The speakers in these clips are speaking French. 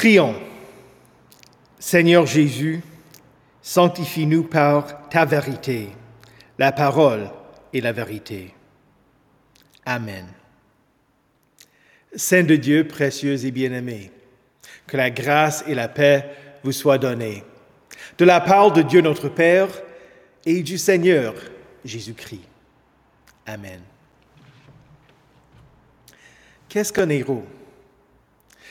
Prions. Seigneur Jésus, sanctifie-nous par ta vérité. La parole et la vérité. Amen. Saint de Dieu, précieux et bien-aimé, que la grâce et la paix vous soient données. De la part de Dieu notre Père et du Seigneur Jésus-Christ. Amen. Qu'est-ce qu'un héros?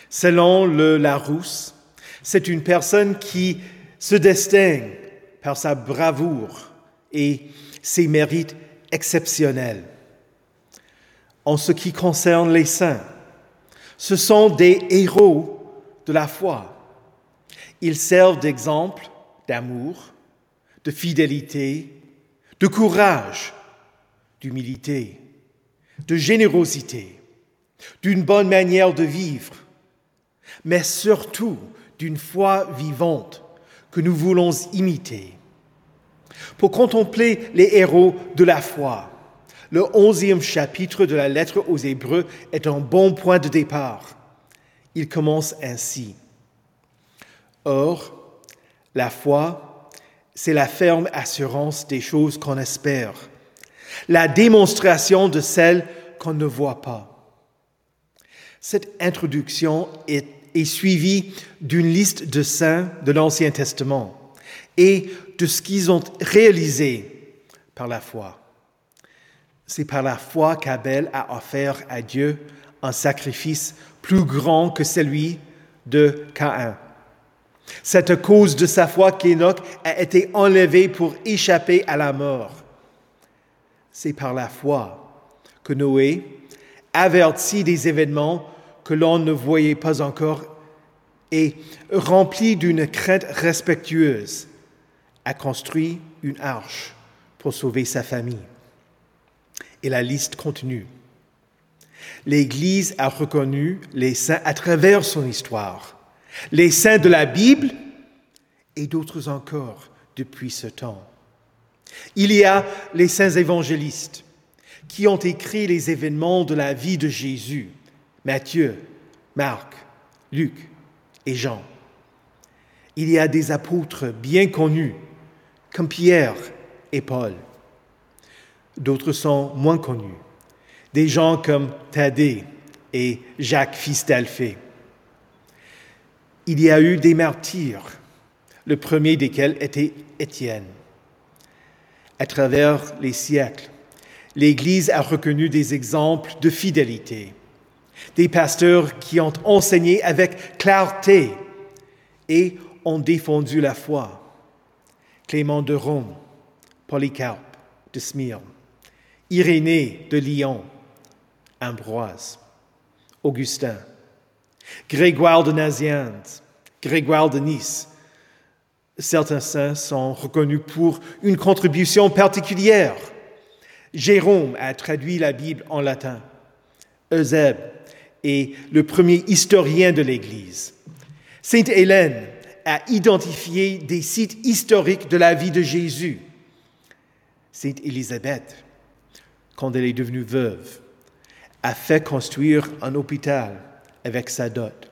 Selon le Larousse, c'est une personne qui se distingue par sa bravoure et ses mérites exceptionnels. En ce qui concerne les saints, ce sont des héros de la foi. Ils servent d'exemple d'amour, de fidélité, de courage, d'humilité, de générosité, d'une bonne manière de vivre, mais surtout d'une foi vivante que nous voulons imiter. Pour contempler les héros de la foi, le onzième chapitre de la lettre aux Hébreux est un bon point de départ. Il commence ainsi. Or, la foi, c'est la ferme assurance des choses qu'on espère, la démonstration de celles qu'on ne voit pas. Cette introduction est, est suivie d'une liste de saints de l'Ancien Testament et de ce qu'ils ont réalisé par la foi. C'est par la foi qu'Abel a offert à Dieu un sacrifice plus grand que celui de Caïn. C'est à cause de sa foi qu'Enoch a été enlevé pour échapper à la mort. C'est par la foi que Noé, averti des événements que l'on ne voyait pas encore et rempli d'une crainte respectueuse, a construit une arche pour sauver sa famille. Et la liste continue. L'Église a reconnu les saints à travers son histoire, les saints de la Bible et d'autres encore depuis ce temps. Il y a les saints évangélistes qui ont écrit les événements de la vie de Jésus, Matthieu, Marc, Luc et Jean. Il y a des apôtres bien connus, comme Pierre et Paul. D'autres sont moins connus, des gens comme Thaddée et Jacques fils d'Alphée. Il y a eu des martyrs, le premier desquels était Étienne. À travers les siècles, l'Église a reconnu des exemples de fidélité, des pasteurs qui ont enseigné avec clarté et ont défendu la foi. Clément de Rome, Polycarpe de Smyrne, Irénée de Lyon, Ambroise, Augustin, Grégoire de Nazianze, Grégoire de Nice. Certains saints sont reconnus pour une contribution particulière. Jérôme a traduit la Bible en latin. Eusèbe est le premier historien de l'Église. Sainte Hélène a identifié des sites historiques de la vie de Jésus. Sainte Élisabeth, quand elle est devenue veuve, a fait construire un hôpital avec sa dot.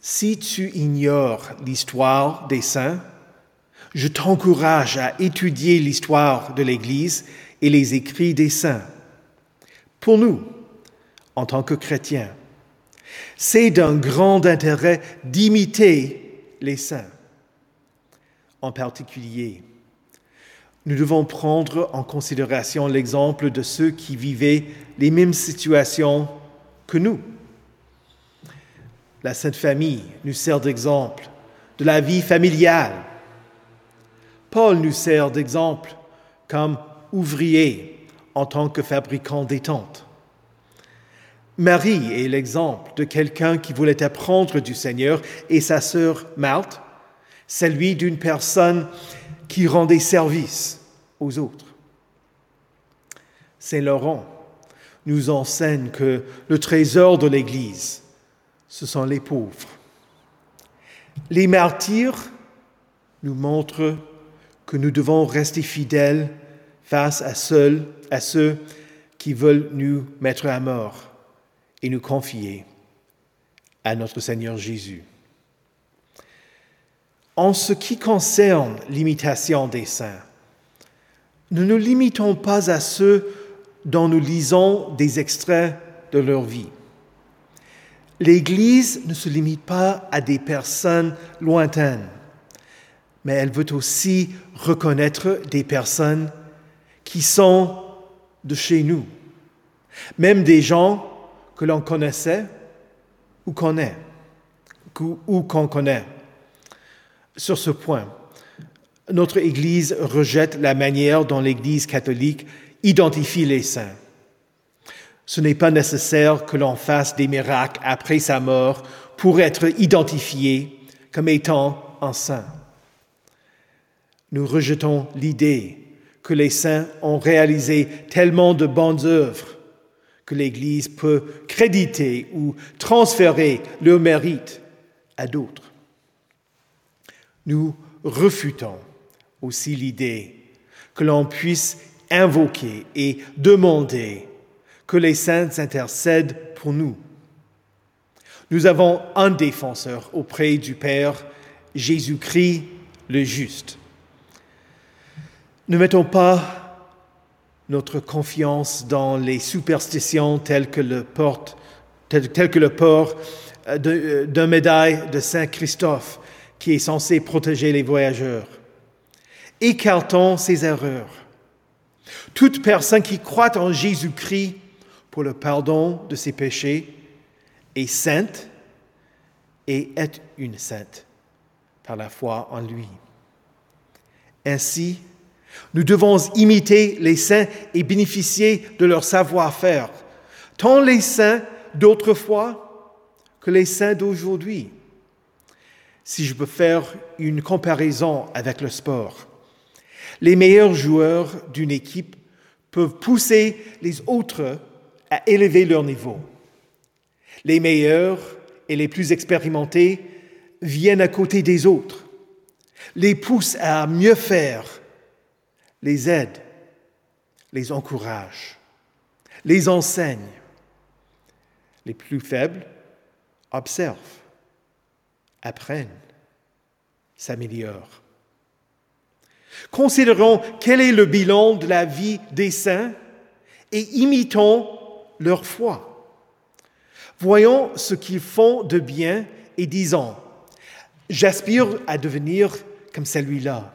Si tu ignores l'histoire des saints, je t'encourage à étudier l'histoire de l'Église et les écrits des saints. Pour nous, en tant que chrétiens, c'est d'un grand intérêt d'imiter les saints. En particulier, nous devons prendre en considération l'exemple de ceux qui vivaient les mêmes situations que nous. La Sainte Famille nous sert d'exemple de la vie familiale. Paul nous sert d'exemple comme ouvrier en tant que fabricant des tentes. Marie est l'exemple de quelqu'un qui voulait apprendre du Seigneur et sa sœur Marthe, celui d'une personne qui rendait service aux autres. Saint Laurent nous enseigne que le trésor de l'Église, ce sont les pauvres. Les martyrs nous montrent que nous devons rester fidèles face à, ceux qui veulent nous mettre à mort et nous confier à notre Seigneur Jésus. En ce qui concerne l'imitation des saints, ne nous limitons pas à ceux dont nous lisons des extraits de leur vie. L'Église ne se limite pas à des personnes lointaines, mais elle veut aussi reconnaître des personnes qui sont de chez nous, même des gens que l'on connaissait ou connaît, ou qu'on connaît. Sur ce point, notre Église rejette la manière dont l'Église catholique identifie les saints. Ce n'est pas nécessaire que l'on fasse des miracles après sa mort pour être identifié comme étant un saint. Nous rejetons l'idée que les saints ont réalisé tellement de bonnes œuvres que l'Église peut créditer ou transférer leur mérite à d'autres. Nous refutons aussi l'idée que l'on puisse invoquer et demander que les saints intercèdent pour nous. Nous avons un défenseur auprès du Père, Jésus-Christ le juste. Ne mettons pas notre confiance dans les superstitions telles que le, porte, tel, que le port euh, euh, d'un médaille de Saint Christophe qui est censé protéger les voyageurs. Écartons ces erreurs. Toute personne qui croit en Jésus-Christ pour le pardon de ses péchés est sainte et est une sainte par la foi en lui. Ainsi, nous devons imiter les saints et bénéficier de leur savoir-faire, tant les saints d'autrefois que les saints d'aujourd'hui. Si je peux faire une comparaison avec le sport, les meilleurs joueurs d'une équipe peuvent pousser les autres à élever leur niveau. Les meilleurs et les plus expérimentés viennent à côté des autres, les poussent à mieux faire les aide, les encourage, les enseigne. Les plus faibles observent, apprennent, s'améliorent. Considérons quel est le bilan de la vie des saints et imitons leur foi. Voyons ce qu'ils font de bien et disons, j'aspire à devenir comme celui-là.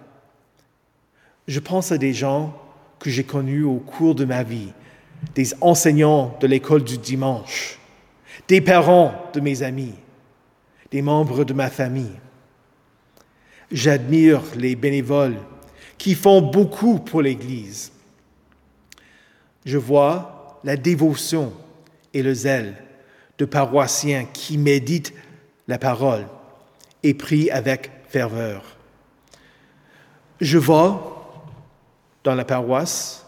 Je pense à des gens que j'ai connus au cours de ma vie, des enseignants de l'école du dimanche, des parents de mes amis, des membres de ma famille. J'admire les bénévoles qui font beaucoup pour l'Église. Je vois la dévotion et le zèle de paroissiens qui méditent la parole et prient avec ferveur. Je vois dans la paroisse,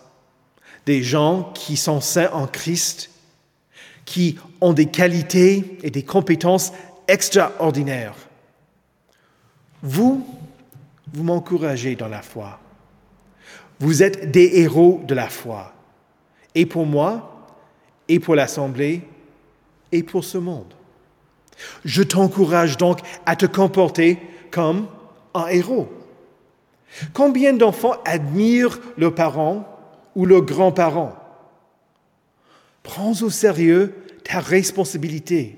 des gens qui sont saints en Christ, qui ont des qualités et des compétences extraordinaires. Vous, vous m'encouragez dans la foi. Vous êtes des héros de la foi. Et pour moi, et pour l'Assemblée, et pour ce monde. Je t'encourage donc à te comporter comme un héros. Combien d'enfants admirent leurs parents ou leurs grands-parents Prends au sérieux ta responsabilité.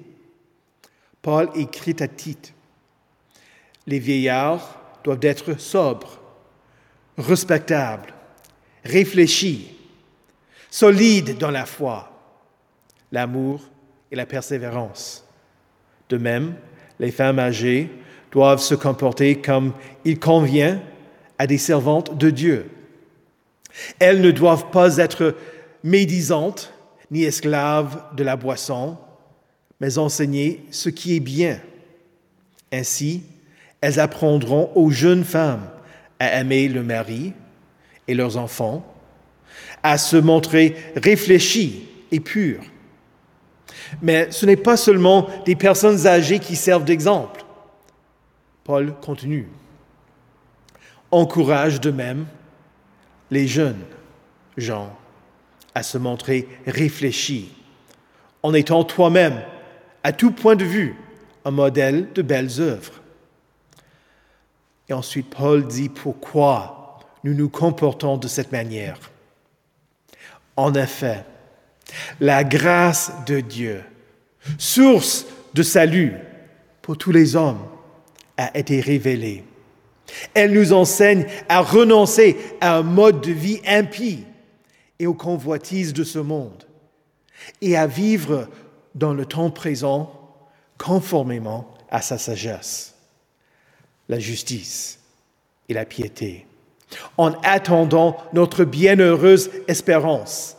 Paul écrit à Tite, les vieillards doivent être sobres, respectables, réfléchis, solides dans la foi, l'amour et la persévérance. De même, les femmes âgées doivent se comporter comme il convient à des servantes de Dieu. Elles ne doivent pas être médisantes ni esclaves de la boisson, mais enseigner ce qui est bien. Ainsi, elles apprendront aux jeunes femmes à aimer le mari et leurs enfants, à se montrer réfléchies et pures. Mais ce n'est pas seulement des personnes âgées qui servent d'exemple. Paul continue encourage de même les jeunes gens à se montrer réfléchis, en étant toi-même, à tout point de vue, un modèle de belles œuvres. Et ensuite, Paul dit pourquoi nous nous comportons de cette manière. En effet, la grâce de Dieu, source de salut pour tous les hommes, a été révélée. Elle nous enseigne à renoncer à un mode de vie impie et aux convoitises de ce monde et à vivre dans le temps présent conformément à sa sagesse, la justice et la piété, en attendant notre bienheureuse espérance,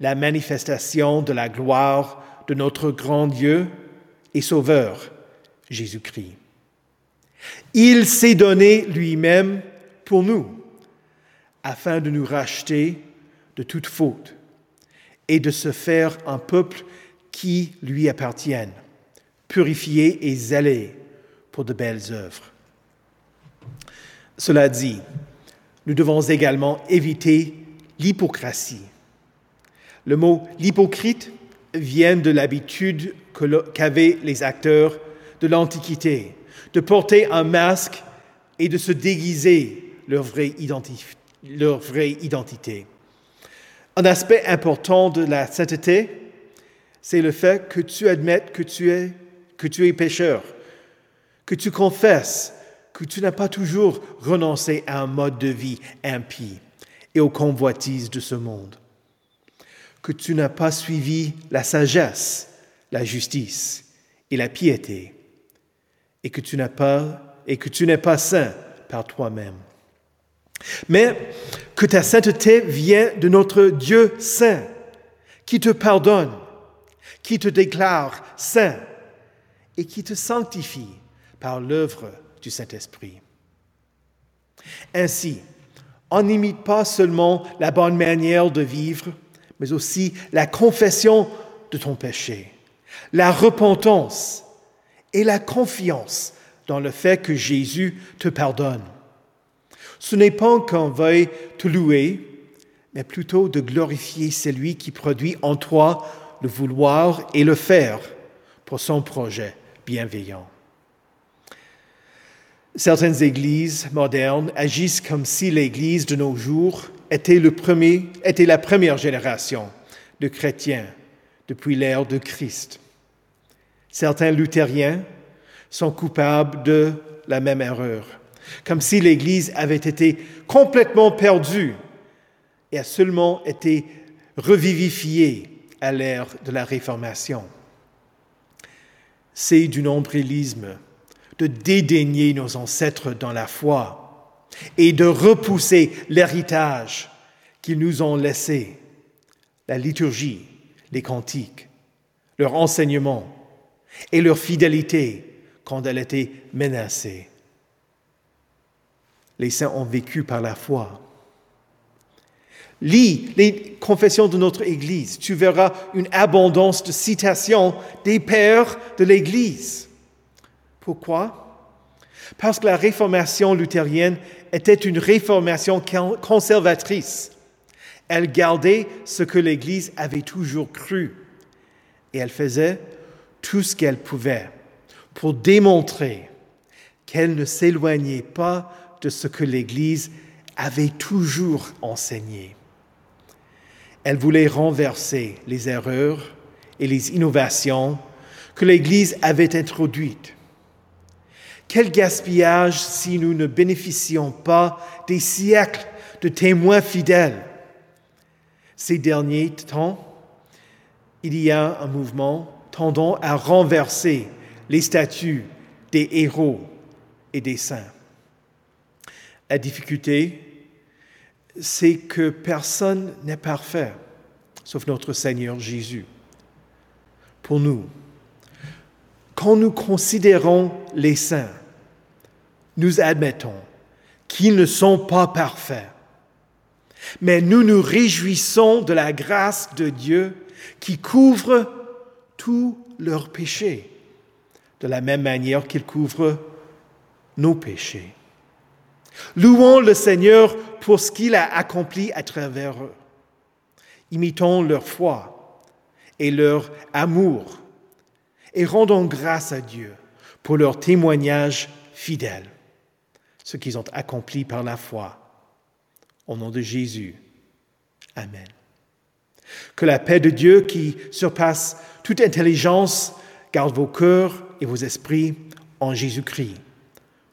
la manifestation de la gloire de notre grand Dieu et Sauveur, Jésus-Christ. Il s'est donné lui-même pour nous, afin de nous racheter de toute faute et de se faire un peuple qui lui appartienne, purifié et zélé pour de belles œuvres. Cela dit, nous devons également éviter l'hypocratie. Le mot l'hypocrite vient de l'habitude qu'avaient les acteurs de l'Antiquité de porter un masque et de se déguiser leur vraie, identité. Un aspect important de la sainteté, c'est le fait que tu admettes que tu es, que tu es pécheur, que tu confesses que tu n'as pas toujours renoncé à un mode de vie impie et aux convoitises de ce monde, que tu n'as pas suivi la sagesse, la justice et la piété, et que tu pas et que tu n'es pas saint par toi-même. Mais que ta sainteté vient de notre Dieu saint, qui te pardonne, qui te déclare saint et qui te sanctifie par l'œuvre du Saint-Esprit. Ainsi, on n'imite pas seulement la bonne manière de vivre, mais aussi la confession de ton péché, la repentance et la confiance dans le fait que Jésus te pardonne. Ce n'est pas qu'on veuille te louer, mais plutôt de glorifier celui qui produit en toi le vouloir et le faire pour son projet bienveillant. Certaines églises modernes agissent comme si l'Église de nos jours était, le premier, était la première génération de chrétiens depuis l'ère de Christ. Certains luthériens sont coupables de la même erreur, comme si l'Église avait été complètement perdue et a seulement été revivifiée à l'ère de la Réformation. C'est du nombrilisme de dédaigner nos ancêtres dans la foi et de repousser l'héritage qu'ils nous ont laissé, la liturgie, les cantiques, leur enseignement, et leur fidélité quand elle était menacée. Les saints ont vécu par la foi. Lis les confessions de notre Église. Tu verras une abondance de citations des pères de l'Église. Pourquoi? Parce que la réformation luthérienne était une réformation conservatrice. Elle gardait ce que l'Église avait toujours cru et elle faisait tout ce qu'elle pouvait pour démontrer qu'elle ne s'éloignait pas de ce que l'Église avait toujours enseigné. Elle voulait renverser les erreurs et les innovations que l'Église avait introduites. Quel gaspillage si nous ne bénéficions pas des siècles de témoins fidèles. Ces derniers temps, il y a un mouvement tendant à renverser les statuts des héros et des saints. La difficulté, c'est que personne n'est parfait, sauf notre Seigneur Jésus. Pour nous, quand nous considérons les saints, nous admettons qu'ils ne sont pas parfaits. Mais nous nous réjouissons de la grâce de Dieu qui couvre tous leurs péchés, de la même manière qu'il couvre nos péchés. Louons le Seigneur pour ce qu'il a accompli à travers eux. Imitons leur foi et leur amour et rendons grâce à Dieu pour leur témoignage fidèle, ce qu'ils ont accompli par la foi. Au nom de Jésus. Amen. Que la paix de Dieu qui surpasse toute intelligence garde vos cœurs et vos esprits en Jésus-Christ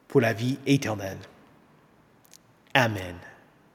pour la vie éternelle. Amen.